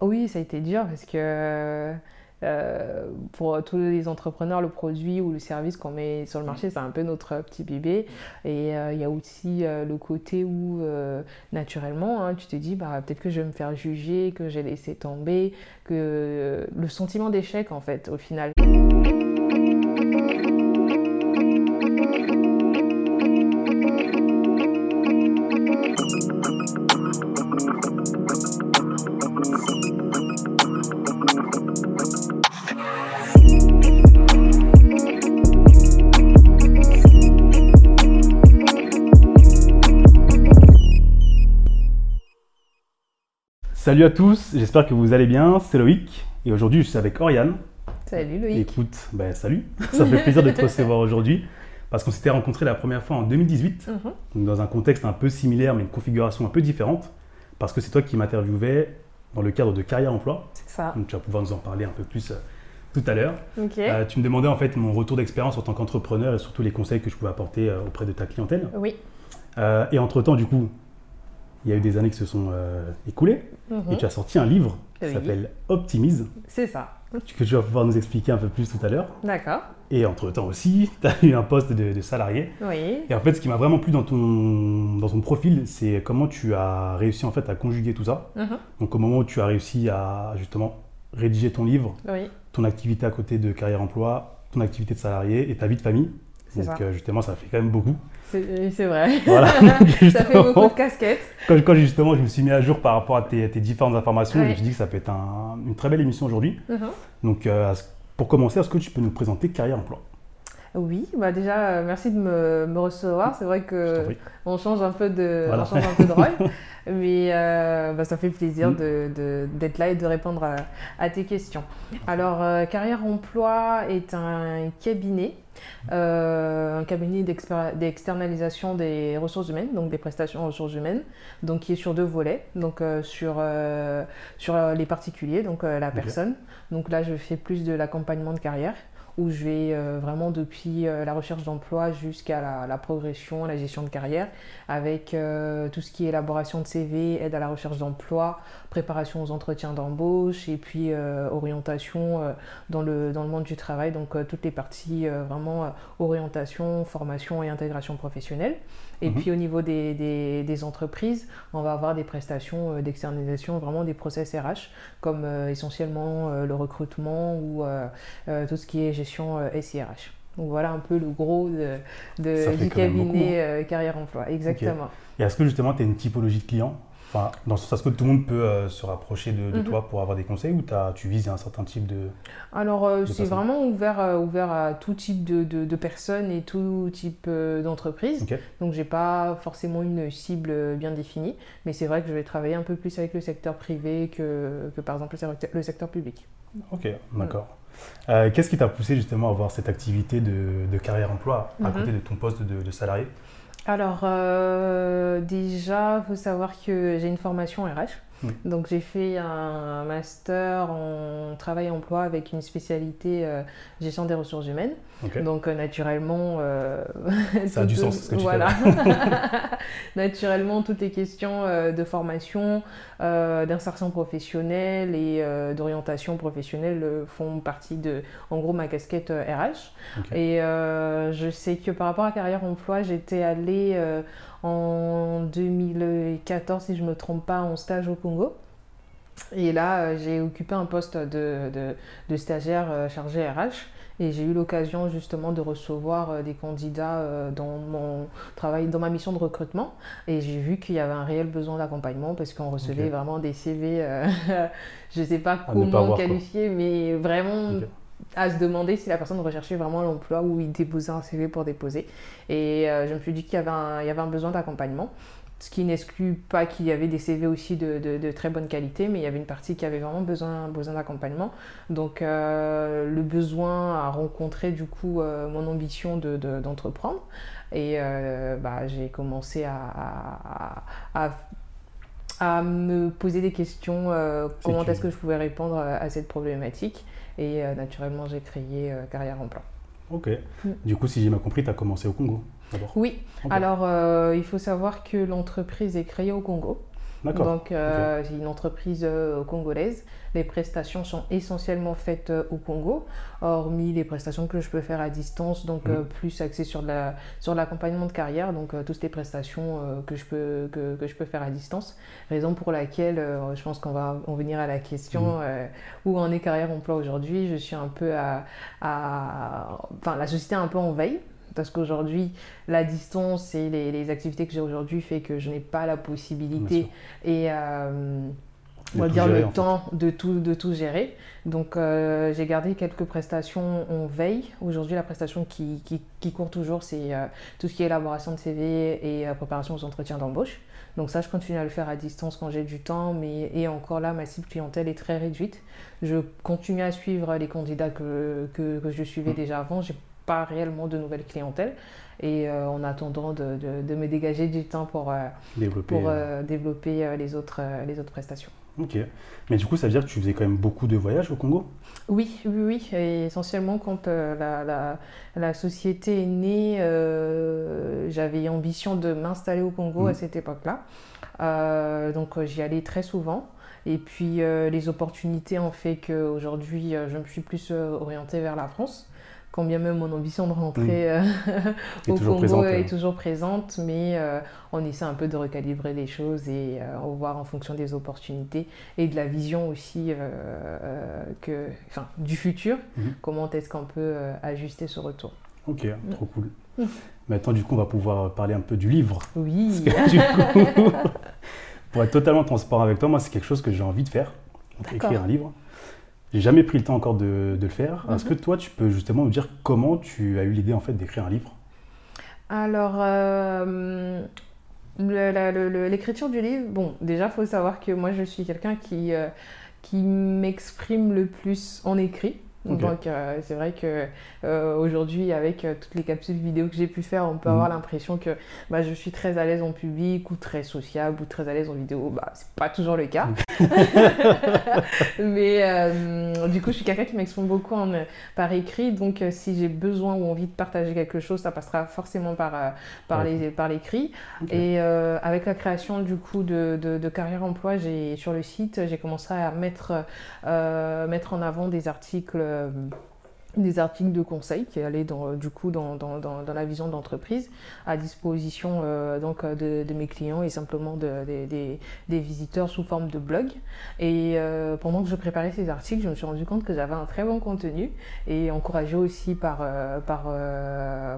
Oui, ça a été dur parce que euh, pour tous les entrepreneurs, le produit ou le service qu'on met sur le marché, c'est un peu notre petit bébé. Et euh, il y a aussi euh, le côté où, naturellement, hein, tu te dis, bah, peut-être que je vais me faire juger, que j'ai laissé tomber, que le sentiment d'échec, en fait, au final. Salut à tous, j'espère que vous allez bien. C'est Loïc et aujourd'hui je suis avec Oriane. Salut Loïc. Écoute, ben, salut, ça fait plaisir de te recevoir aujourd'hui parce qu'on s'était rencontrés la première fois en 2018, mhm. dans un contexte un peu similaire mais une configuration un peu différente parce que c'est toi qui m'interviewais dans le cadre de carrière emploi. C'est ça. Donc tu vas pouvoir nous en parler un peu plus euh, tout à l'heure. Euh, tu me demandais en fait mon retour d'expérience en tant qu'entrepreneur et surtout les conseils que je pouvais apporter euh, auprès de ta clientèle. Oui. et entre-temps, du coup, il y a eu des années qui se sont euh, écoulées et tu as sorti un livre qui s'appelle Optimise. C'est ça. Que tu vas pouvoir nous expliquer un peu plus tout à l'heure. D'accord. Et entre-temps aussi, tu as eu un poste de, salarié. Oui. Et en fait, ce qui m'a vraiment plu dans ton, dans ton profil, c'est comment tu as réussi en fait à conjuguer tout ça. Mhm. Donc au moment où tu as réussi à justement rédiger ton livre, ton activité à côté de carrière emploi, ton activité de salarié et ta vie de famille. Donc ça. Euh, justement, ça fait quand même beaucoup. C'est vrai. Voilà. ça fait beaucoup de casquettes. Quand, justement je me suis mis à jour par rapport à tes, différentes informations, je me suis dit que ça peut être une très belle émission aujourd'hui. Uh-huh. Donc euh, pour commencer, est-ce que tu peux nous présenter Carrière Emploi? Oui, bah déjà, euh, merci de me, recevoir. C'est vrai que on change un peu de, on change un peu de rôle, mais euh, bah, ça fait plaisir mm. d'être là et de répondre à, tes questions. Alors, Carrière Emploi est un cabinet euh, un cabinet d'externalisation des ressources humaines, donc des prestations ressources humaines, donc qui est sur deux volets, donc euh, sur, euh, sur les particuliers, donc la personne. Donc là, je fais plus de l'accompagnement de carrière où je vais vraiment depuis la recherche d'emploi jusqu'à la, progression, la gestion de carrière, avec tout ce qui est élaboration de CV, aide à la recherche d'emploi, préparation aux entretiens d'embauche et puis euh, orientation euh, dans, le, dans le monde du travail, donc euh, toutes les parties vraiment orientation, formation et intégration professionnelle. Et mhm. puis au niveau des, des, entreprises, on va avoir des prestations d'externalisation, vraiment des process RH, comme essentiellement le recrutement ou tout ce qui est gestion SIRH. Donc voilà un peu le gros de, du cabinet carrière emploi. Exactement. Et est-ce que justement tu as une typologie de clients? Enfin, dans ce sens que tout le monde peut euh, se rapprocher de, mhm. toi pour avoir des conseils ou as, tu vises un certain type de. Alors, euh, c'est vraiment ouvert, euh, ouvert à tout type de, de, personnes et tout type d'entreprise. Donc, j'ai pas forcément une cible bien définie, mais c'est vrai que je vais travailler un peu plus avec le secteur privé que, que par exemple le secteur public. Ok, d'accord. Qu'est-ce qui t'a poussé justement à avoir cette activité de, carrière-emploi à mhm. côté de ton poste de salarié? Alors, euh, déjà, faut savoir que j'ai une formation RH. Donc j'ai fait un master en travail et emploi avec une spécialité euh, gestion des ressources humaines. Donc euh, naturellement... Euh, Ça a du sens ce que tu voilà. naturellement, toutes les questions de formation, d'insertion professionnelle et d'orientation professionnelle font partie de, en gros, ma casquette RH. Et je sais que par rapport à carrière emploi, j'étais allée en 2014, si je ne me trompe pas, en stage au Congo. Et là, euh, j'ai occupé un poste de, de, stagiaire euh, chargé RH et j'ai eu l'occasion justement de recevoir euh, des candidats dans mon travail, dans ma mission de recrutement. Et j'ai vu qu'il y avait un réel besoin d'accompagnement parce qu'on recevait vraiment des CV, je ne sais pas comment qualifier, mais vraiment à se demander si la personne recherchait vraiment l'emploi ou il déposait un CV pour déposer. Et euh, je me suis dit qu'il y, avait un, il y avait un besoin d'accompagnement. Ce qui n'exclut pas qu'il y avait des CV aussi de, de, très bonne qualité, mais il y avait une partie qui avait vraiment besoin, besoin d'accompagnement. Donc euh, le besoin a rencontré du coup euh, mon ambition d'entreprendre. et bah, j'ai commencé à, à, à, me poser des questions, comment est-ce que je pouvais répondre à cette problématique. Et euh, naturellement, j'ai créé euh, Carrière Emploi. Ok. Mm. Du coup, si j'ai bien compris, tu as commencé au Congo d'abord Oui. Alors, euh, il faut savoir que l'entreprise est créée au Congo. Donc, c'est une entreprise congolaise. Les prestations sont essentiellement faites euh, au Congo, hormis les prestations que je peux faire à distance, donc euh, plus axées sur, la, sur l'accompagnement de carrière, donc euh, toutes les prestations que, je peux, que, je peux faire à distance. Raison pour laquelle je pense qu'on va en venir à la question où en est carrière emploi aujourd'hui. Je suis un peu à, Enfin, la société est un peu en veille parce qu'aujourd'hui, la distance et les, activités que j'ai aujourd'hui fait que je n'ai pas la possibilité et on va dire le temps de tout, de tout gérer. Donc euh, j'ai gardé quelques prestations en veille. Aujourd'hui la prestation qui, qui, court toujours c'est euh, tout ce qui est élaboration de CV et euh, préparation aux entretiens d'embauche. Donc ça je continue à le faire à distance quand j'ai du temps, mais et encore là ma cible clientèle est très réduite. Je continue à suivre les candidats que, que, que je suivais mmh. déjà avant. J'ai pas réellement de nouvelles clientèles et en attendant de, de, de, me dégager du temps pour développer, pour, développer les, autres, les autres prestations. Ok. Mais du coup, ça veut dire que tu faisais quand même beaucoup de voyages au Congo? Oui, oui, oui. Et essentiellement, quand euh, la, la, la, société est née, euh, j'avais ambition de m'installer au Congo à mmh. cette époque-là. Euh, donc, j'y allais très souvent. Et puis, les opportunités ont fait qu'aujourd'hui, je me suis plus orientée vers la France quand bien même mon ambition de rentrer euh, au Congo est toujours présente, mais euh, on essaie un peu de recalibrer les choses et euh, on va voir en fonction des opportunités et de la vision aussi que, enfin, du futur, mhm. comment est-ce qu'on peut ajuster ce retour. Ok, trop cool. Maintenant, du coup, on va pouvoir parler un peu du livre. Oui. pour être totalement transparent avec toi, moi, c'est quelque chose que j'ai envie de faire, écrire un livre. J'ai jamais pris le temps encore de, le faire. Est-ce que mhm. toi, tu peux justement nous dire comment tu as eu l'idée en fait d'écrire un livre? Alors, euh, l'écriture du livre, bon, déjà, il faut savoir que moi, je suis quelqu'un qui, euh, qui m'exprime le plus en écrit. Donc euh, c'est vrai que euh, aujourd'hui avec euh, toutes les capsules vidéo que j'ai pu faire, on peut mhm. avoir l'impression que bah, je suis très à l'aise en public ou très sociable ou très à l'aise en vidéo. Bah c'est pas toujours le cas. Mais du coup je suis quelqu'un qui m'exprime beaucoup en, par écrit. Donc si j'ai besoin ou envie de partager quelque chose, ça passera forcément par, par, les, par l'écrit. Et avec la création du coup de, de, de carrière emploi, j'ai sur le site, j'ai commencé à mettre, mettre en avant des articles euh, des articles de conseil qui allaient dans, du coup dans, dans, dans, la vision d'entreprise à disposition euh, donc de, mes clients et simplement de, des, des, visiteurs sous forme de blog. Et euh, pendant que je préparais ces articles, je me suis rendu compte que j'avais un très bon contenu et encouragé aussi par, par,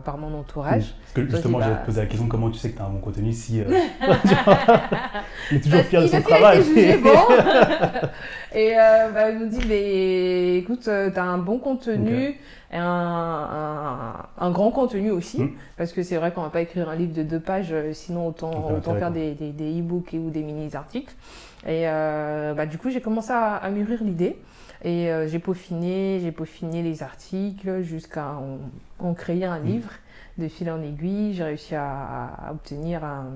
par mon entourage. Parce que justement, j'ai bah, posé la question comment tu sais que tu as un bon contenu si. il est toujours fier de son travail. bon. Et euh, bah, elle nous dit, mais, écoute, euh, tu as un bon contenu, et un, un, grand contenu aussi, hmm. parce que c'est vrai qu'on va pas écrire un livre de deux pages, euh, sinon autant, autant faire des, des, e-books ou des mini-articles. Et bah, du coup, j'ai commencé à, mûrir l'idée. Et j'ai peaufiné, j'ai peaufiné les articles jusqu'à en, créer un hmm. livre de fil en aiguille. J'ai réussi à, à obtenir un,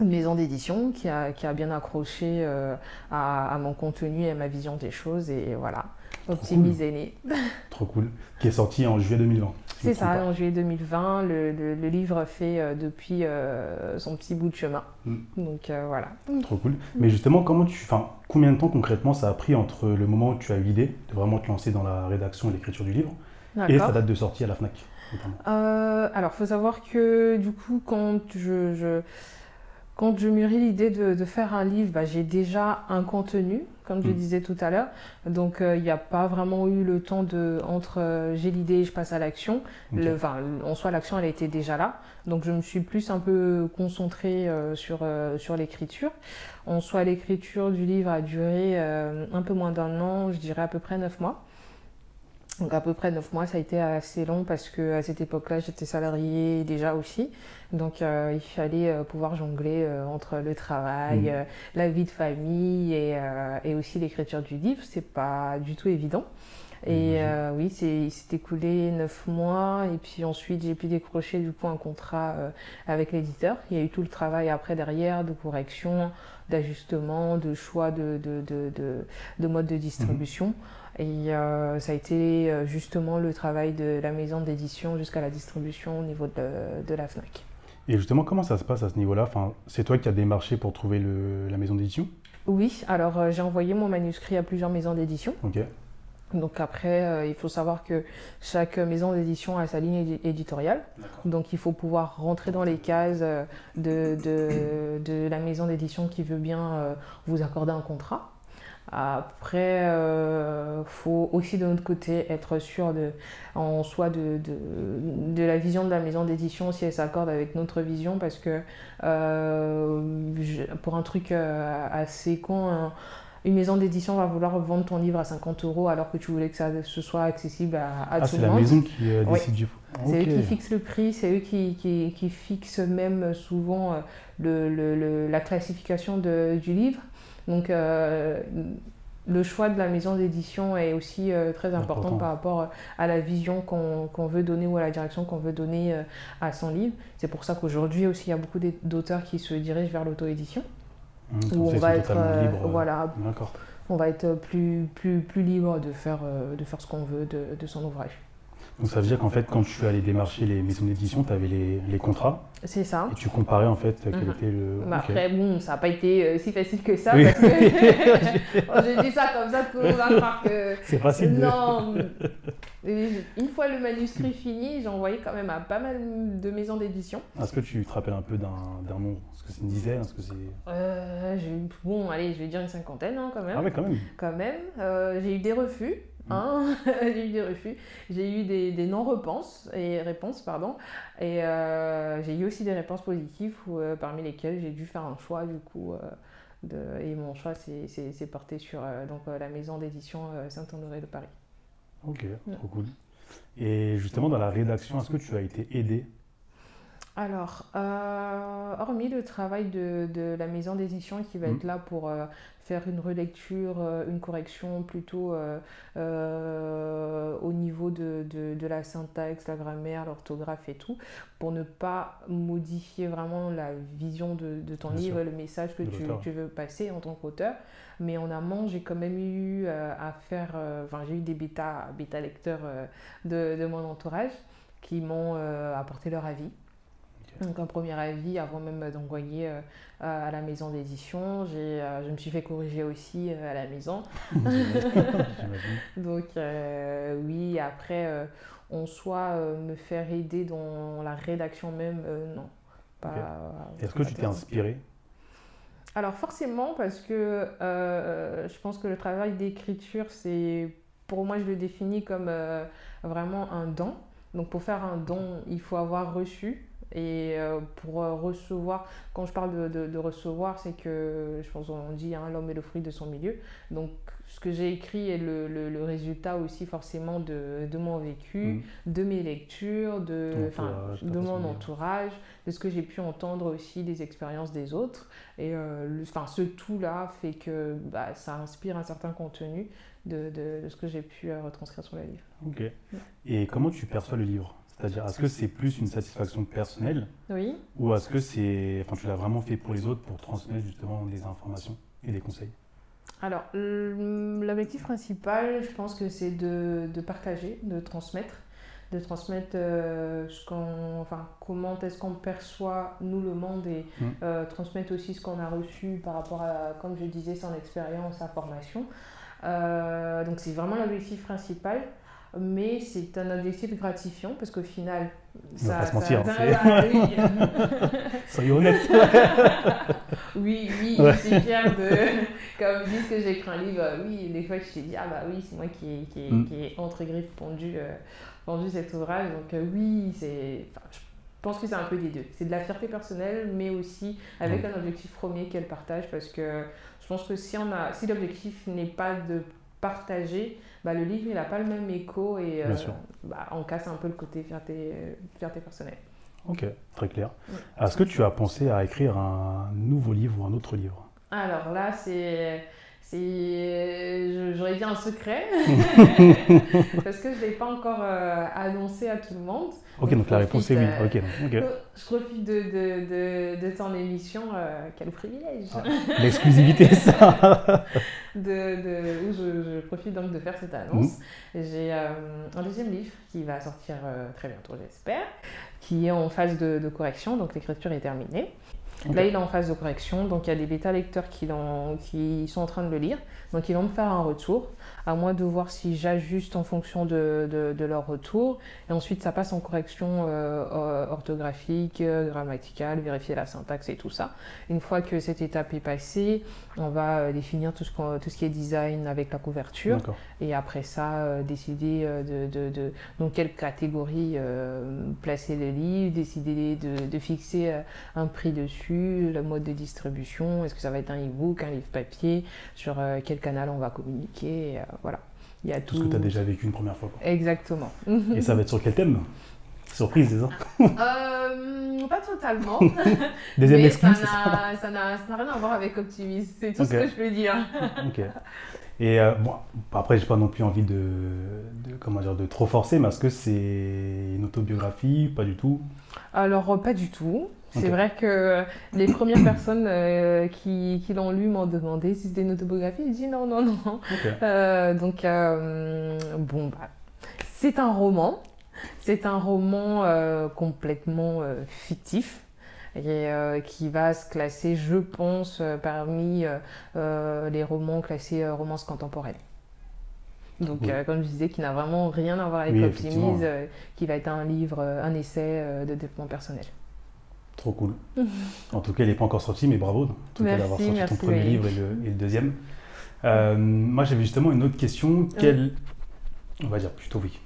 une maison d'édition qui a, qui a, bien accroché euh, à, mon contenu et à ma vision des choses. Et voilà, optimisé cool. Trop cool. Qui est sorti en juillet 2020. C'est ça, en juillet 2020. Le, le, livre fait euh, depuis euh, son petit bout de chemin. Mm. Donc voilà. Trop cool. Mais justement, comment tu, combien de temps concrètement ça a pris entre le moment où tu as eu l'idée de vraiment te lancer dans la rédaction et l'écriture du livre et sa date de sortie à la FNAC Alors, il faut savoir que du coup, quand je, je quand je mûris l'idée de, faire un livre, bah, j'ai déjà un contenu, comme je mm. disais tout à l'heure. Donc, euh, il n'y a pas vraiment eu le temps de, entre euh, j'ai l'idée et je passe à l'action. Enfin, en soi, l'action, elle était déjà là. Donc, je me suis plus un peu concentrée euh, sur, sur l'écriture. En soi, l'écriture du livre a duré un peu moins d'un an, je dirais à peu près neuf mois. Donc à peu près neuf mois, ça a été assez long parce que à cette époque-là, j'étais salariée déjà aussi. Donc euh, il fallait euh, pouvoir jongler euh, entre le travail, mmh. la vie de famille et, et aussi l'écriture du livre. C'est pas du tout évident. Et mmh. oui, il s'est écoulé neuf mois et puis ensuite j'ai pu décrocher du coup un contrat avec l'éditeur. Il y a eu tout le travail après derrière de correction, d'ajustement, de choix de, de, de, de, mode de distribution. Mmh. Et euh, ça a été euh, justement le travail de la maison d'édition jusqu'à la distribution au niveau de, de, la FNAC. Et justement, comment ça se passe à ce niveau-là? Enfin, C'est toi qui as démarché pour trouver le, la maison d'édition? Oui, alors euh, j'ai envoyé mon manuscrit à plusieurs maisons d'édition. Donc après, euh, il faut savoir que chaque maison d'édition a sa ligne éditoriale. Donc il faut pouvoir rentrer dans les cases euh, de, de, de la maison d'édition qui veut bien vous accorder un contrat. Après, il euh, faut aussi de notre côté être sûr de, en soi de, de, la vision de la maison d'édition, si elle s'accorde avec notre vision, parce que euh, pour un truc euh, assez con, une maison d'édition va vouloir vendre ton livre à 50 euros alors que tu voulais que ça ce soit accessible à, à ah, tout le monde. C'est la maison qui décide du C'est eux qui fixent le prix, c'est eux qui, qui, qui, fixent même souvent le, le, la classification de, du livre. Donc, euh, le choix de la maison d'édition est aussi euh, très important, par rapport à la vision qu'on veut donner ou à la direction qu'on veut donner euh, à son livre. C'est pour ça qu'aujourd'hui aussi, il y a beaucoup d'auteurs qui se dirigent vers l'auto-édition. Mmh, où on va être libre, voilà, on va être plus, plus, plus libre de faire, de faire ce qu'on veut de, de son ouvrage. Donc ça veut dire qu'en fait, quand tu allais démarcher les maisons d'édition, tu avais les, les, contrats. C'est ça. Et tu comparais en fait quel mhm. était le. Bah, après, bon, ça n'a pas été euh, si facile que ça. Parce que... J'ai dit ça comme ça, tout le monde va croire que. C'est facile. Non. Une fois le manuscrit fini, j'ai envoyé quand même à pas mal de maisons d'édition. Est-ce que tu te rappelles un peu d'un nombre Est-ce que c'est une dizaine? Est-ce que c'est. Euh, bon, allez, je vais dire une cinquantaine hein, quand même. Ah ouais, quand même. Quand même. Euh, j'ai eu des refus. Hein j'ai eu des refus, j'ai eu des, des non-réponses, et réponses, pardon, et euh, j'ai eu aussi des réponses positives euh, parmi lesquelles j'ai dû faire un choix du coup. Euh, de, et mon choix s'est porté sur donc, la maison d'édition Saint-Honoré de Paris. Ok, trop cool. Et justement, dans la rédaction, est-ce que tu as été aidé alors, euh, hormis le travail de, de la maison d'édition qui va être mmh. là pour euh, faire une relecture, euh, une correction plutôt au niveau de, de, de, la syntaxe, la grammaire, l'orthographe et tout, pour ne pas modifier vraiment la vision de, ton livre le message que tu, tu, veux passer en tant qu'auteur. Mais en amont, j'ai quand même eu à faire, enfin j'ai eu des bêta, bêta lecteurs de, mon entourage qui m'ont apporté leur avis. Donc un premier avis avant même d'envoyer euh, à la maison d'édition. Euh, je me suis fait corriger aussi euh, à la maison. Donc oui, après, en soit me faire aider dans la rédaction même, non. Est-ce que tu t'es inspiré? Alors forcément, parce que je pense que le travail d'écriture, c'est pour moi, je le définis comme vraiment un don. Donc pour faire un don, il faut avoir reçu et euh, pour euh, recevoir, quand je parle de, de, recevoir, c'est que je pense qu'on dit hein, l'homme est le fruit de son milieu. Donc ce que j'ai écrit est le, le, résultat aussi forcément de, de mon vécu, mm. de mes lectures, de, de mon entourage, de ce que j'ai pu entendre aussi des expériences des autres. Et euh, enfin, ce tout-là fait que bah, ça inspire un certain contenu de, de ce que j'ai pu retranscrire sur le livre. Ok. Et comment tu perçois le livre? C'est-à-dire, est-ce que c'est plus une satisfaction personnelle Oui. Ou est-ce que c'est, enfin, tu l'as vraiment fait pour les autres pour transmettre justement des informations et des conseils? Alors, l'objectif principal, je pense que c'est de, de, partager, de transmettre, de transmettre euh, ce qu'on, enfin, comment est-ce qu'on perçoit nous le monde et mmh. euh, transmettre aussi ce qu'on a reçu par rapport à, comme je disais, son expérience, sa formation. Euh, donc c'est vraiment l'objectif principal mais c'est un objectif gratifiant parce qu'au final, ça. va pas se mentir. Ça, oui. Soyons honnêtes. oui, oui, je suis fière de. Comme disent que j'ai écrit un livre, oui, des fois je t'ai dit, ah bah oui, c'est moi qui ai, qui, mm. qui entre griffes pondu, euh, cet ouvrage. Donc euh, oui, c'est. Enfin, je pense que c'est un peu des deux. C'est de la fierté personnelle, mais aussi avec un objectif premier qu'elle partage parce que je pense que si, on a, si l'objectif n'est pas de partager, bah, le livre, il n'a pas le même écho et euh, bah, on casse un peu le côté fierté, fierté personnelle. Ok, très clair. Est-ce que tu as pensé à écrire un nouveau livre ou un autre livre? Alors là, c'est. J'aurais j'aurais dit un secret, parce que je ne l'ai pas encore euh, annoncé à tout le monde. Ok, donc, la réponse est oui. Euh, ok, Je profite de, de, de, ton émission, euh, quel privilège ah, L'exclusivité, ça de, où je, profite donc de faire cette annonce. Mhm. J'ai un deuxième livre qui va sortir très bientôt, j'espère, qui est en phase de, correction, donc l'écriture est terminée. Là, il est en phase de correction, donc il y a des bêta-lecteurs qui, qui, sont en train de le lire, donc ils vont me faire un retour à moi de voir si j'ajuste en fonction de, leur retour. Et ensuite, ça passe en correction euh, orthographique, grammaticale, vérifier la syntaxe et tout ça. Une fois que cette étape est passée, on va euh, définir tout ce, tout ce qui est design avec la couverture. Et après ça, euh, décider de, de, dans quelle catégorie placer le livre, décider de, fixer un prix dessus, le mode de distribution, est-ce que ça va être un e-book, un livre papier, sur quel canal on va communiquer voilà. Il y a tout. Ce que tu as déjà vécu une première fois. Exactement. Et ça va être sur quel thème? Surprise, c'est ça euh, Pas totalement. Deuxième excuse Ça n'a rien à voir avec Optimisme, c'est tout ce que je peux dire. ok. Et euh, bon, après, j'ai pas non plus envie de, de, comment dire, de trop forcer, mais est-ce que c'est une autobiographie Pas du tout Alors, pas du tout. C'est vrai que les premières personnes euh, qui, qui l'ont lu m'ont demandé si c'était une autobiographie. J'ai dit non, non, non. Euh, donc, euh, bon, bah, c'est un roman. C'est un roman complètement fictif et qui va se classer, je pense, parmi les romans classés romances contemporaines. Donc, comme je disais, qui n'a vraiment rien à voir avec oui, qui va être un livre, un essai de développement personnel. Trop cool. en tout cas, il n'est pas encore sorti, mais bravo d'avoir sorti ton premier livre et le, deuxième. Euh, moi, j'avais justement une autre question. Quelle, on va dire plutôt oui.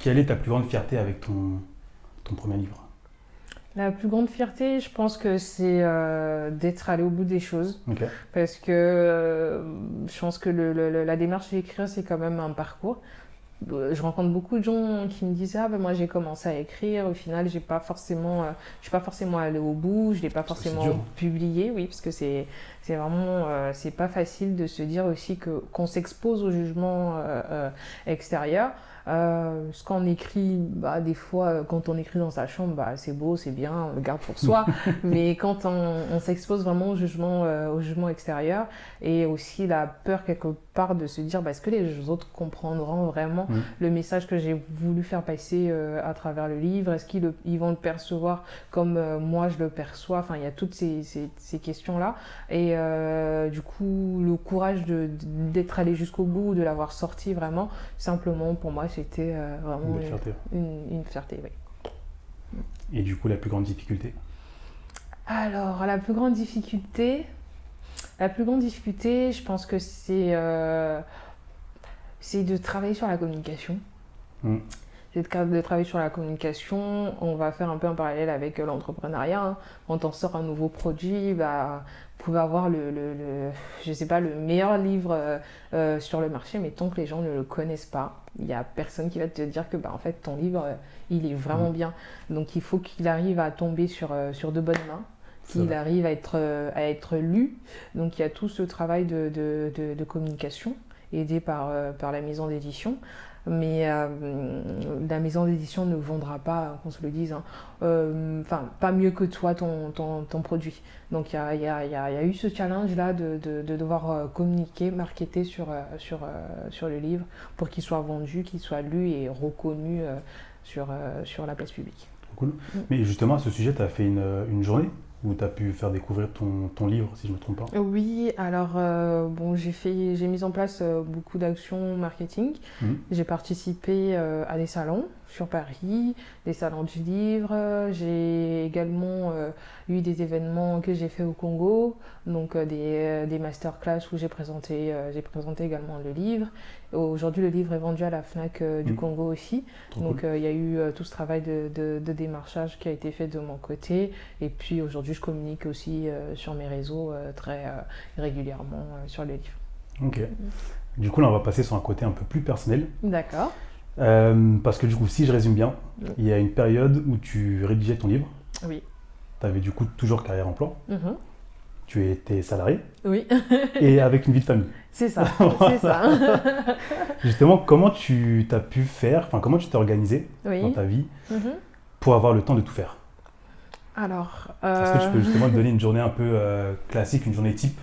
Quelle est ta plus grande fierté avec ton, ton premier livre? La plus grande fierté, je pense que c'est euh, d'être allé au bout des choses. Parce que euh, je pense que le, la démarche d'écrire, c'est quand même un parcours. Euh, je rencontre beaucoup de gens qui me disent ah ben moi j'ai commencé à écrire. Au final j'ai pas forcément euh, je suis pas forcément allé au bout. Je l'ai pas forcément publié oui parce que c'est c'est vraiment euh, c'est pas facile de se dire aussi que qu'on s'expose au jugement extérieur euh, ce qu'on écrit, bah, des fois, quand on écrit dans sa chambre, bah, c'est beau, c'est bien, on le garde pour soi. mais quand on, s'expose vraiment au jugement, euh, au jugement extérieur et aussi la peur quelque part de se dire, bah, est-ce que les autres comprendront vraiment le message que j'ai voulu faire passer à travers le livre? Est-ce qu'ils ils vont le percevoir comme moi je le perçois? Enfin, il y a toutes ces, ces, questions-là. Et du coup, le courage d'être allé jusqu'au bout, de l'avoir sorti vraiment, simplement pour moi, c'était euh, vraiment une fierté. Une, fierté oui. Et du coup, la plus grande difficulté? Alors, la plus grande difficulté, la plus grande difficulté, je pense que c'est euh, c'est de travailler sur la communication. Hmm. C'est de, travailler sur la communication. On va faire un peu un parallèle avec l'entrepreneuriat. Hein. Quand on sort un nouveau produit, bah, vous pouvez avoir le, le, je sais pas, le meilleur livre euh, euh, sur le marché, mais tant que les gens ne le connaissent pas, il n'y a personne qui va te dire que bah, en fait, ton livre, euh, il est vraiment mm. bien. Donc il faut qu'il arrive à tomber sur, sur de bonnes mains, qu'il arrive à être, à être lu. Donc il y a tout ce travail de, de, de, communication aidé par, par la maison d'édition mais euh, la maison d'édition ne vendra pas, qu'on se le dise, hein, euh, pas mieux que toi ton, ton, ton produit. Donc il y a, y, a, y a, eu ce challenge-là de, de, de, devoir euh, communiquer, marketer sur, sur, sur le livre pour qu'il soit vendu, qu'il soit lu et reconnu sur, sur la place publique. Cool. Mm. Mais justement, à ce sujet, tu as fait une, une journée où tu as pu faire découvrir ton, ton, livre, si je ne me trompe pas Oui, alors euh, bon, j'ai, fait, j'ai mis en place euh, beaucoup d'actions marketing. Mhm. J'ai participé euh, à des salons sur Paris, des salons du livre. J'ai également eu des événements que j'ai fait au Congo, donc des, des masterclass où j'ai présenté, j'ai présenté également le livre. Aujourd'hui, le livre est vendu à la FNAC du mhm. Congo aussi. donc il y a eu tout ce travail de, de, de, démarchage qui a été fait de mon côté. Et puis aujourd'hui, je communique aussi euh, sur mes réseaux euh, très euh, régulièrement sur les livres. Ok. Du coup, là, on va passer sur un côté un peu plus personnel. D'accord. Parce que du coup, si je résume bien, il y a une période où tu rédigeais ton livre. Oui. Tu avais du coup toujours carrière emploi. Mm tu étais salarié. Oui. et avec une vie de famille. C'est ça, c'est ça. Justement, comment tu as pu faire, enfin comment tu t'es organisé dans ta vie mhm. pour avoir le temps de tout faire? Alors. Est-ce que tu peux justement te donner une journée un peu euh, classique, une journée type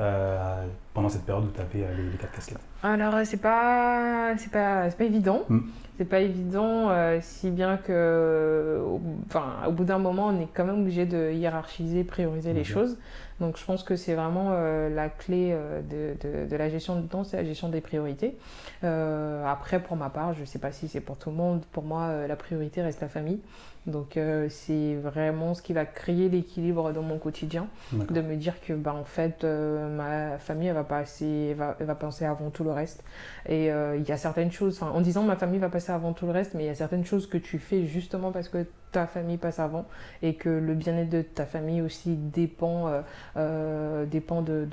euh, pendant cette période où tu avais les, les, quatre casquettes? Alors, c'est pas, c'est pas, pas évident. Mm. C'est pas évident, si bien que, enfin, au bout d'un moment, on est quand même obligé de hiérarchiser, prioriser les choses. Donc je pense que c'est vraiment euh, la clé euh, de, de, la gestion du temps, c'est la gestion des priorités. Euh, après, pour ma part, je ne sais pas si c'est pour tout le monde, pour moi, la priorité reste la famille. Donc c'est vraiment ce qui va créer l'équilibre dans mon quotidien, de me dire que bah, en fait ma famille elle va passer, va, va penser avant tout le reste. Et il y a certaines choses, en disant ma famille va passer avant tout le reste, mais il y a certaines choses que tu fais justement parce que ta famille passe avant et que le bien-être de ta famille aussi dépend, euh, euh, dépend de,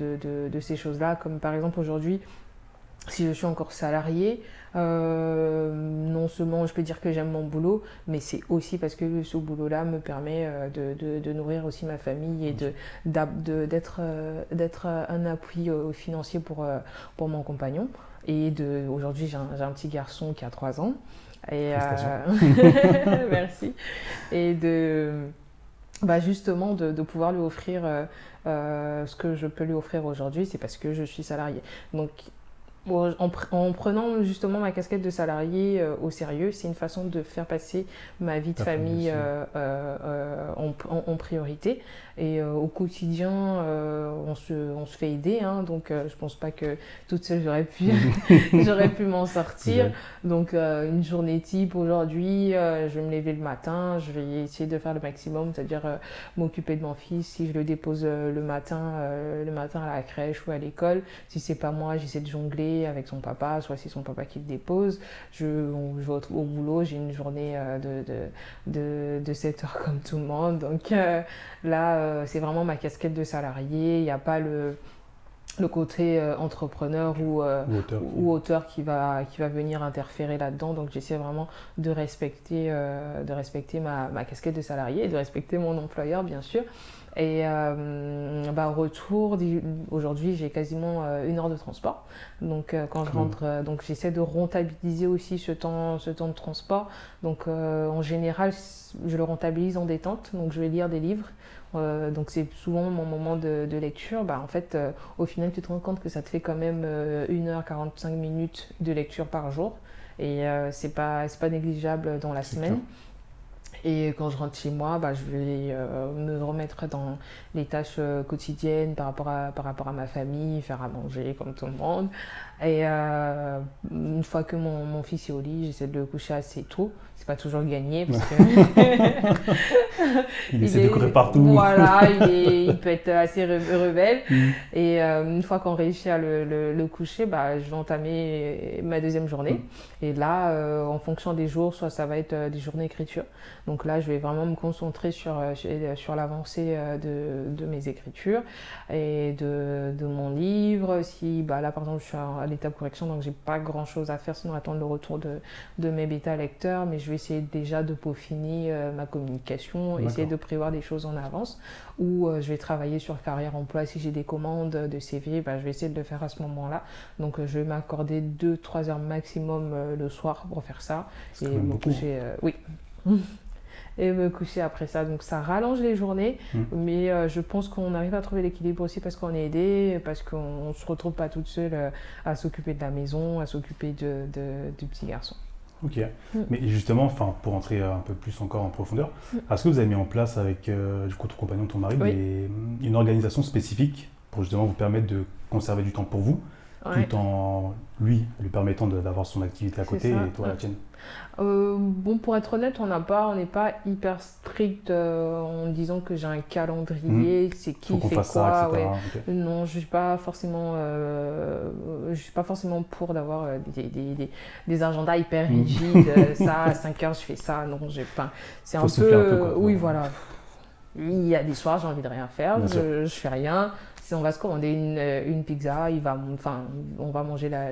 ces choses-là. Comme par exemple aujourd'hui, si je suis encore salarié, euh, non seulement je peux dire que j'aime mon boulot, mais c'est aussi parce que ce boulot-là me permet de, nourrir aussi ma famille et d'être d'être un appui financier pour, pour mon compagnon. Et aujourd'hui, j'ai un, un, petit garçon qui a 3 ans. Et, euh, merci. Et de bah justement de, pouvoir lui offrir euh, euh, ce que je peux lui offrir aujourd'hui, c'est parce que je suis salarié. Donc en, prenant justement ma casquette de salarié euh, au sérieux, c'est une façon de faire passer ma vie de famille euh, euh, en, priorité. Et au quotidien, on se, on, se, fait aider, hein, donc je pense pas que toute seule j'aurais pu, j'aurais pu m'en sortir. Donc une journée type aujourd'hui, je vais me lever le matin, je vais essayer de faire le maximum, c'est-à-dire m'occuper de mon fils si je le dépose le matin, le matin à la crèche ou à l'école. Si c'est pas moi, j'essaie de jongler avec son papa, soit c'est son papa qui le dépose. Je, vais au, boulot, j'ai une journée euh, de, de, 7 heures comme tout le monde. Donc euh, là, euh, c'est vraiment ma casquette de salarié. Il n'y a pas le, le côté entrepreneur ou, ou, auteur, qui va, qui va venir interférer là-dedans. Donc j'essaie vraiment de respecter, de respecter ma, ma, casquette de salarié et de respecter mon employeur, bien sûr. Et euh, bah, au retour, aujourd'hui, j'ai quasiment euh, une heure de transport. Donc, euh, quand je rentre, donc j'essaie de rentabiliser aussi ce temps, ce temps de transport. Donc, en général, je le rentabilise en détente. Donc, je vais lire des livres. donc, c'est souvent mon moment de, lecture. Bah, en fait, au final, tu te rends compte que ça te fait quand même 1h45 minutes de lecture par jour. Et c'est pas, pas négligeable dans la semaine. Et quand je rentre chez moi, bah, je vais euh, me remettre dans les tâches euh, quotidiennes par rapport, à, par rapport à ma famille, faire à manger comme tout le monde. Et euh, une fois que mon, mon, fils est au lit, j'essaie de le coucher assez tôt. C'est pas toujours gagné parce que. il, essaie de courir partout. Voilà, il, peut être assez rebelle. Mm. Et une fois qu'on réussit à le, le, coucher, bah, je vais entamer ma deuxième journée. Mm. Et là, en fonction des jours, soit ça va être des journées d'écriture. Donc là, je vais vraiment me concentrer sur, sur l'avancée de, de, mes écritures et de, de, mon livre. Si bah, là, par exemple, je suis à l'étape correction, donc j'ai pas grand chose à faire sinon attendre le retour de, de mes bêta lecteurs, mais je vais essayer déjà de peaufiner euh, ma communication, essayer de prévoir des choses en avance, ou euh, je vais travailler sur carrière emploi. Si j'ai des commandes de CV, bah, je vais essayer de le faire à ce moment-là. Donc euh, je vais m'accorder 2-3 heures maximum le soir pour faire ça. Et me coucher, oui. Et me coucher après ça. Donc ça rallonge les journées, mm. mais euh, je pense qu'on arrive à trouver l'équilibre aussi parce qu'on est aidé, parce qu'on ne se retrouve pas toute seule euh, à s'occuper de la maison, à s'occuper de, du petit garçon. Ok, mm. mais justement, enfin, pour entrer un peu plus encore en profondeur, mm. est-ce que vous avez mis en place avec euh, du coup, ton compagnon, ton mari, une organisation spécifique pour justement vous permettre de conserver du temps pour vous, tout en lui lui permettant d'avoir son activité à côté et toi la tienne euh, bon, pour être honnête, on n'a pas, on n'est pas hyper strict euh, en disant que j'ai un calendrier, hmm. c'est qui fait quoi. Non, je suis pas forcément, euh, je suis pas forcément pour d'avoir des, des, des, agendas hyper hmm. rigides. ça, à 5 heures, je fais ça. Non, j'ai pas. C'est un peu, oui, voilà. Il y a des soirs, j'ai envie de rien faire, je, je fais rien on va se commander une, euh, une pizza, il va, enfin, on va manger la,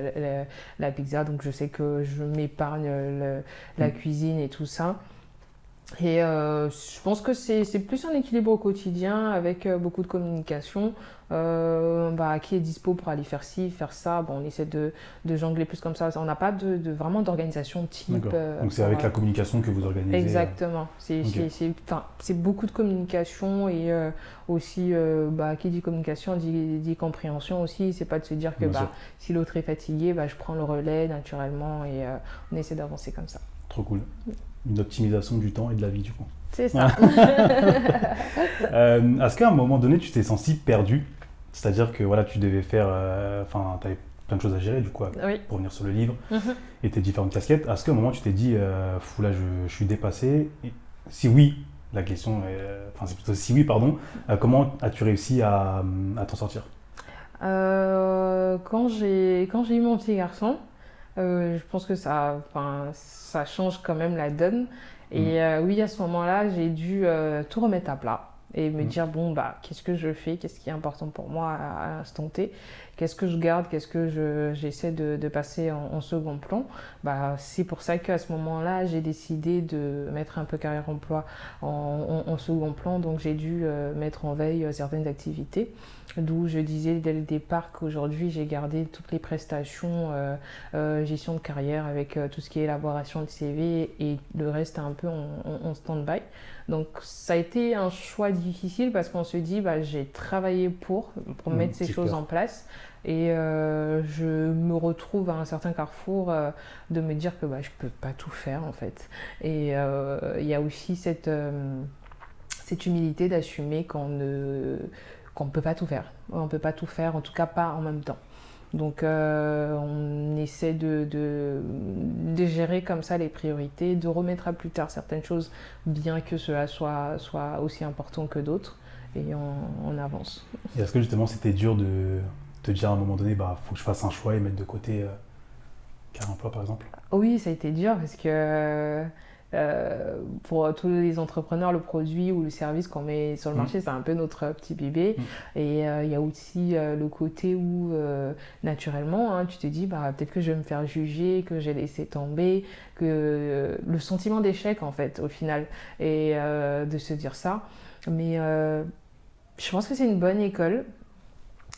la, pizza, donc je sais que je m'épargne la mm. cuisine et tout ça. Et euh, je pense que c'est plus un équilibre au quotidien avec euh, beaucoup de communication. Euh, bah, qui est dispo pour aller faire ci, faire ça. Bon, on essaie de, de jongler plus comme ça. On n'a pas de, vraiment d'organisation type. Donc c'est avec la communication que vous organisez Exactement. C'est beaucoup de communication et aussi, bah, qui dit communication dit, dit compréhension aussi. C'est pas de se dire que bah, si l'autre est fatigué, bah, je prends le relais naturellement et on essaie d'avancer comme ça. Trop cool une optimisation du temps et de la vie du coup. C'est ça. euh, Est-ce qu'à un moment donné, tu t'es senti perdu? C'est-à-dire que voilà, tu devais faire. Euh, enfin, tu avais plein de choses à gérer du coup pour venir sur le livre mhm. et tes différentes casquettes. Est-ce qu'à un moment, tu t'es dit, euh, fou là, je, suis dépassé Si oui, la question est. Enfin, c'est plutôt si oui, pardon. Euh, comment as-tu réussi à, à t'en sortir? Quand j'ai eu mon petit garçon, je pense que ça, ça change quand même la donne. Et mm. euh, oui, à ce moment-là, j'ai dû euh, tout remettre à plat et me mm. dire bon bah qu'est-ce que je fais, qu'est-ce qui est important pour moi à, l'instant T, qu'est-ce que je garde, qu'est-ce que j'essaie de, de, passer en, second plan? Bah c'est pour ça qu'à ce moment-là j'ai décidé de mettre un peu carrière emploi en, en, second plan, donc j'ai dû euh, mettre en veille certaines activités. D'où je disais dès le départ qu'aujourd'hui j'ai gardé toutes les prestations euh, euh, gestion de carrière avec euh, tout ce qui est élaboration de CV et le reste un peu en, stand-by. Donc ça a été un choix difficile parce qu'on se dit bah, j'ai travaillé pour, pour mmh, mettre ces choses en place et je me retrouve à un certain carrefour de me dire que bah, je peux pas tout faire en fait. Et il y a aussi cette, cette humilité d'assumer qu'on ne qu'on ne peut pas tout faire. On ne peut pas tout faire, en tout cas pas en même temps. Donc euh, on essaie de, de, gérer comme ça les priorités, de remettre à plus tard certaines choses, bien que cela soit, soit aussi important que d'autres, et on, avance. Est-ce que justement c'était dur de te dire à un moment donné, bah faut que je fasse un choix et mettre de côté euh, car emploi par exemple? Oui, ça a été dur parce que euh, pour tous les entrepreneurs, le produit ou le service qu'on met sur le mm. marché, c'est un peu notre petit bébé. Mm. Et euh, il y a aussi euh, le côté où, naturellement, hein, tu te dis, bah, peut-être que je vais me faire juger, que j'ai laissé tomber, que le sentiment d'échec, en fait, au final, et de se dire ça. Mais je pense que c'est une bonne école.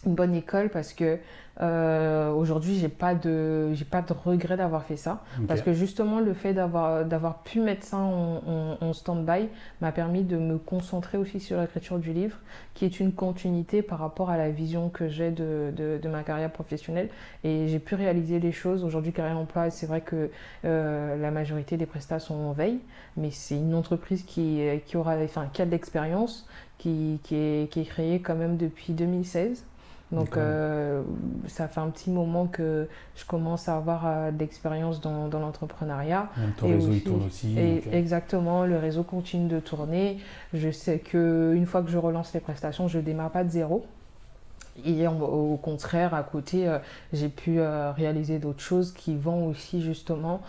Une bonne école parce que euh, Aujourd'hui, j'ai pas de j'ai pas de regret d'avoir fait ça. Parce que justement le fait d'avoir d'avoir pu mettre ça en, en, stand-by m'a permis de me concentrer aussi sur l'écriture du livre, qui est une continuité par rapport à la vision que j'ai de, de, de, ma carrière professionnelle. Et j'ai pu réaliser les choses. Aujourd'hui, carrière emploi, c'est vrai que euh, la majorité des prestats sont en veille, mais c'est une entreprise qui qui aura enfin qui a de l'expérience, qui, qui est qui est créée quand même depuis 2016 donc euh, ça fait un petit moment que je commence à avoir euh, d'expérience dans, dans l'entrepreneuriat. Ton réseau il tourne aussi. Et euh. Exactement, le réseau continue de tourner. Je sais qu'une fois que je relance les prestations, je ne démarre pas de zéro. Et au contraire, à côté, j'ai pu réaliser d'autres choses qui vont aussi justement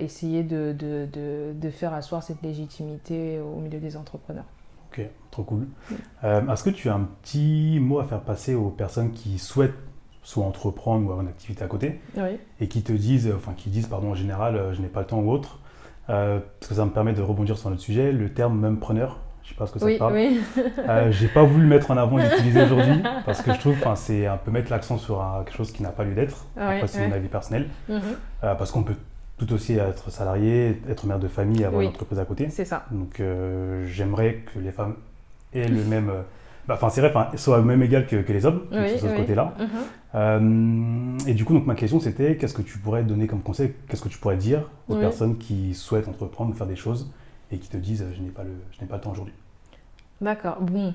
essayer de, de, de, de faire asseoir cette légitimité au milieu des entrepreneurs. Ok, trop cool. Euh, est-ce que tu as un petit mot à faire passer aux personnes qui souhaitent soit entreprendre ou avoir une activité à côté et qui te disent, enfin qui disent pardon en général, euh, je n'ai pas le temps ou autre, euh, parce que ça me permet de rebondir sur notre sujet, le terme même preneur. Je sais pas ce que ça te parle. Oui. euh, j'ai pas voulu le mettre en avant et l'utiliser aujourd'hui parce que je trouve que c'est un peu mettre l'accent sur quelque chose qui n'a pas lieu d'être. Après, c'est mon avis personnel. Mhm. parce qu'on peut tout aussi être salarié, être mère de famille, avoir une entreprise à côté. C'est ça. Donc euh, j'aimerais que les femmes aient le même. Euh, bah, enfin, c'est vrai, soient au même égal que, les hommes, de ce côté-là. Mhm. Euh, et du coup, donc, ma question c'était qu'est-ce que tu pourrais donner comme conseil, qu'est-ce que tu pourrais dire aux personnes qui souhaitent entreprendre, faire des choses et qui te disent je n'ai pas, le, je n'ai pas le temps aujourd'hui? D'accord. Bon,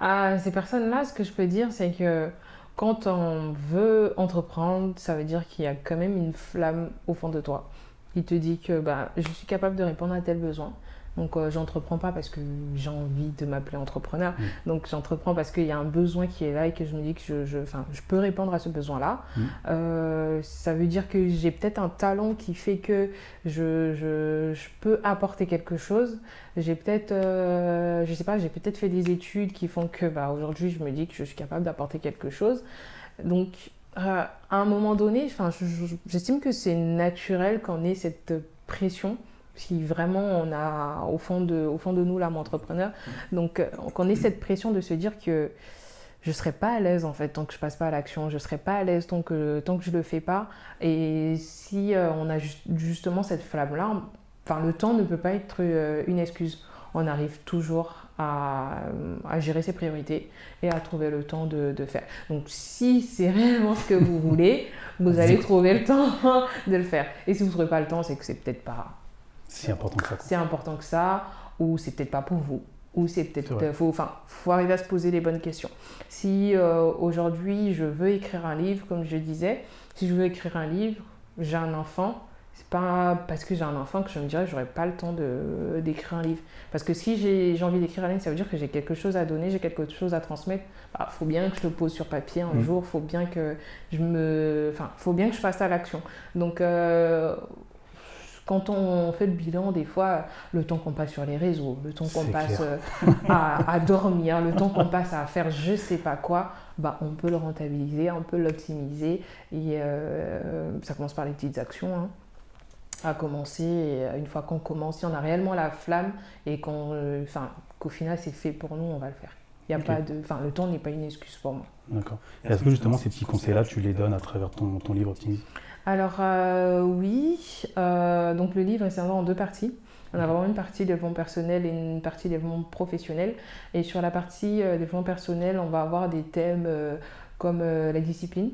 à ces personnes-là, ce que je peux dire, c'est que quand on veut entreprendre, ça veut dire qu'il y a quand même une flamme au fond de toi. Il te dit que bah, je suis capable de répondre à tel besoin. Donc euh, j'entreprends pas parce que j'ai envie de m'appeler entrepreneur. Mm. Donc j'entreprends parce qu'il y a un besoin qui est là et que je me dis que je, je, je peux répondre à ce besoin-là. Mm. Euh, ça veut dire que j'ai peut-être un talent qui fait que je, je peux apporter quelque chose. J'ai peut-être, euh, je sais pas, j'ai peut-être fait des études qui font que bah, aujourd'hui je me dis que je suis capable d'apporter quelque chose. Donc à un moment donné, j'estime que c'est naturel qu'on ait cette pression si vraiment on a au fond de, au fond de nous l'âme entrepreneur. Donc, qu'on ait cette pression de se dire que je ne serai pas à l'aise en fait tant que je passe pas à l'action, je ne serai pas à l'aise tant que, tant que je ne le fais pas. Et si on a justement cette flamme-là, enfin, le temps ne peut pas être une excuse. On arrive toujours à, gérer ses priorités et à trouver le temps de, faire. Donc si c'est réellement ce que vous voulez, vous allez trouver le temps de le faire. Et si vous ne trouvez pas le temps, c'est que c'est peut-être pas si important que ça. C'est important que ça, ou c'est peut-être pas pour vous. Ou c'est peut-être. Faut, enfin, faut arriver à se poser les bonnes questions. Si euh, aujourd'hui je veux écrire un livre, comme je disais, si je veux écrire un livre, j'ai un enfant, c'est pas parce que j'ai un enfant que je me dirais que j'aurais pas le temps d'écrire un livre. Parce que si j'ai, envie d'écrire un livre, ça veut dire que j'ai quelque chose à donner, j'ai quelque chose à transmettre. Il bah, faut bien que je le pose sur papier un mm. jour, faut bien que je me, enfin, faut bien que je passe à l'action. Donc euh, quand on fait le bilan, des fois, le temps qu'on passe sur les réseaux, le temps qu'on passe euh, à, dormir, le temps qu'on passe à faire je sais pas quoi, bah, on peut le rentabiliser, on peut l'optimiser. Et euh, ça commence par les petites actions. Hein à commencer. Et une fois qu'on commence, si on a réellement la flamme et qu'on, euh, enfin, qu'au final c'est fait pour nous, on va le faire. Il y a pas de, enfin, le temps n'est pas une excuse pour moi. D'accord. Est-ce que justement ces petits conseils-là, tu les donnes à travers ton, ton livre Optimise Alors euh, oui. donc le livre est servi en deux parties. On a vraiment une partie développement personnel et une partie développement professionnel. Et sur la partie développement personnel, on va avoir des thèmes comme la discipline.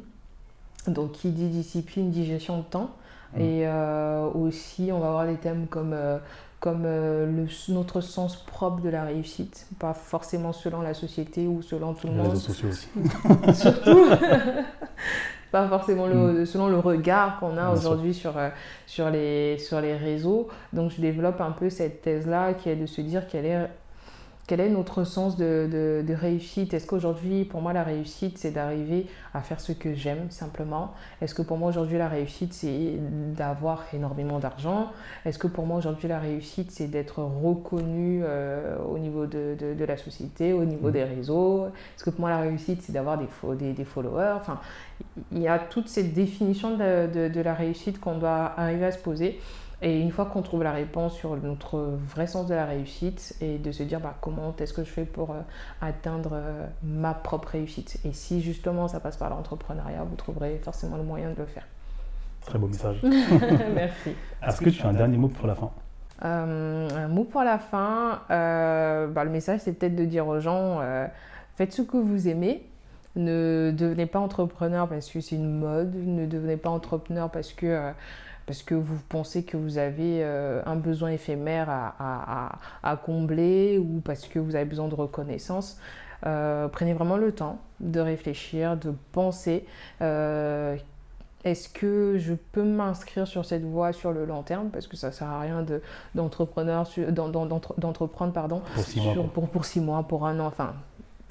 Donc qui dit discipline dit gestion de temps. Mm. Et euh, aussi, on va avoir des thèmes comme, euh, comme euh, le, notre sens propre de la réussite, pas forcément selon la société ou selon tout le monde. Les réseaux sociaux aussi. Surtout. pas forcément le, mm. selon le regard qu'on a aujourd'hui sur, sur, les, sur les réseaux. Donc je développe un peu cette thèse-là qui est de se dire quelle est quel est notre sens de, réussite? Est-ce qu'aujourd'hui, pour moi, la réussite, c'est d'arriver à faire ce que j'aime simplement? Est-ce que pour moi, aujourd'hui, la réussite, c'est d'avoir énormément d'argent? Est-ce que pour moi, aujourd'hui, la réussite, c'est d'être reconnu euh, au niveau de, la société, au niveau mmh. des réseaux? Est-ce que pour moi, la réussite, c'est d'avoir des, des, followers? Enfin, il y a toute cette définition de la réussite qu'on doit arriver à se poser. Et une fois qu'on trouve la réponse sur notre vrai sens de la réussite et de se dire bah, comment est-ce que je fais pour euh, atteindre euh, ma propre réussite? Et si justement ça passe par l'entrepreneuriat, vous trouverez forcément le moyen de le faire. Très beau message. Merci. Est-ce que tu as un dernier mot pour la fin? Euh, Un mot pour la fin, bah, le message c'est peut-être de dire aux gens faites ce que vous aimez. Ne devenez pas entrepreneur parce que c'est une mode. Ne devenez pas entrepreneur parce que parce que vous pensez que vous avez euh, un besoin éphémère à, combler ou parce que vous avez besoin de reconnaissance. Euh, prenez vraiment le temps de réfléchir, de penser. Euh, est-ce que je peux m'inscrire sur cette voie sur le long terme? Parce que ça ne sert à rien d'entreprendre pardon, pour six, mois, pour, pour six mois, pour un an. Enfin,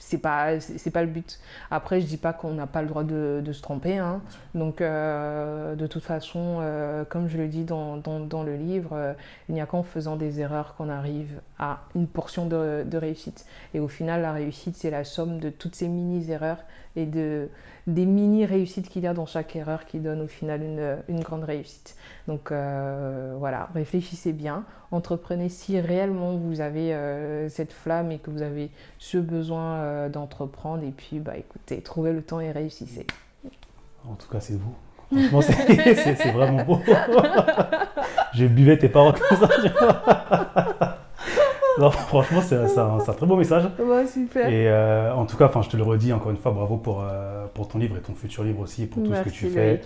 c'est pas c'est pas le but après je dis pas qu'on n'a pas le droit de, se tromper hein. donc euh, de toute façon euh, comme je le dis dans, le livre euh, il n'y a qu'en faisant des erreurs qu'on arrive à une portion de, réussite et au final la réussite c'est la somme de toutes ces mini erreurs et de des mini réussites qu'il y a dans chaque erreur qui donne au final une grande réussite donc euh, voilà, réfléchissez bien, entreprenez si réellement vous avez euh, cette flamme et que vous avez ce besoin euh, d'entreprendre. Et puis, bah écoutez, trouvez le temps et réussissez. En tout cas, c'est vous. Franchement, c'est vraiment beau. J'ai buvé tes paroles comme ça. Non, franchement, c'est un, très beau message. Ouais, super. Et en tout cas, je te le redis encore une fois, bravo pour, pour ton livre et ton futur livre aussi, pour tout ce que tu fais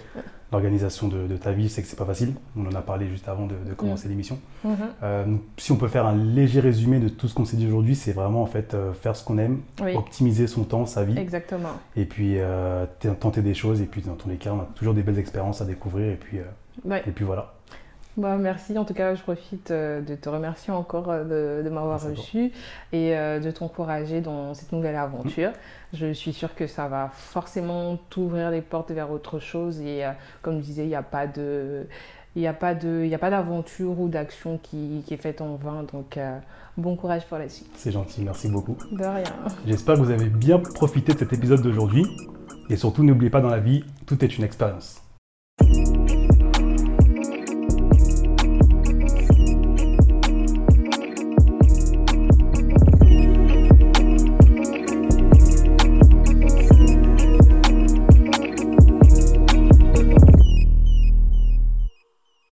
l'organisation de, ta vie, c'est que c'est pas facile. On en a parlé juste avant de, commencer mm. l'émission. Mm-hmm. Euh, si on peut faire un léger résumé de tout ce qu'on s'est dit aujourd'hui, c'est vraiment en fait euh, faire ce qu'on aime, optimiser son temps, sa vie. Exactement. Et puis euh, tenter des choses. Et puis dans tous les cas, on a toujours des belles expériences à découvrir. Et puis, et puis voilà. Bah, merci. En tout cas, je profite euh, de te remercier encore euh, de, m'avoir reçu et euh, de t'encourager dans cette nouvelle aventure. Mm. Je suis sûre que ça va forcément t'ouvrir les portes vers autre chose. Et comme je disais, il n'y a pas de. Il n'y a pas d'aventure ou d'action qui, qui, est faite en vain. Donc, bon courage pour la suite. C'est gentil, merci beaucoup. De rien. J'espère que vous avez bien profité de cet épisode d'aujourd'hui. Et surtout, n'oubliez pas dans la vie, tout est une expérience.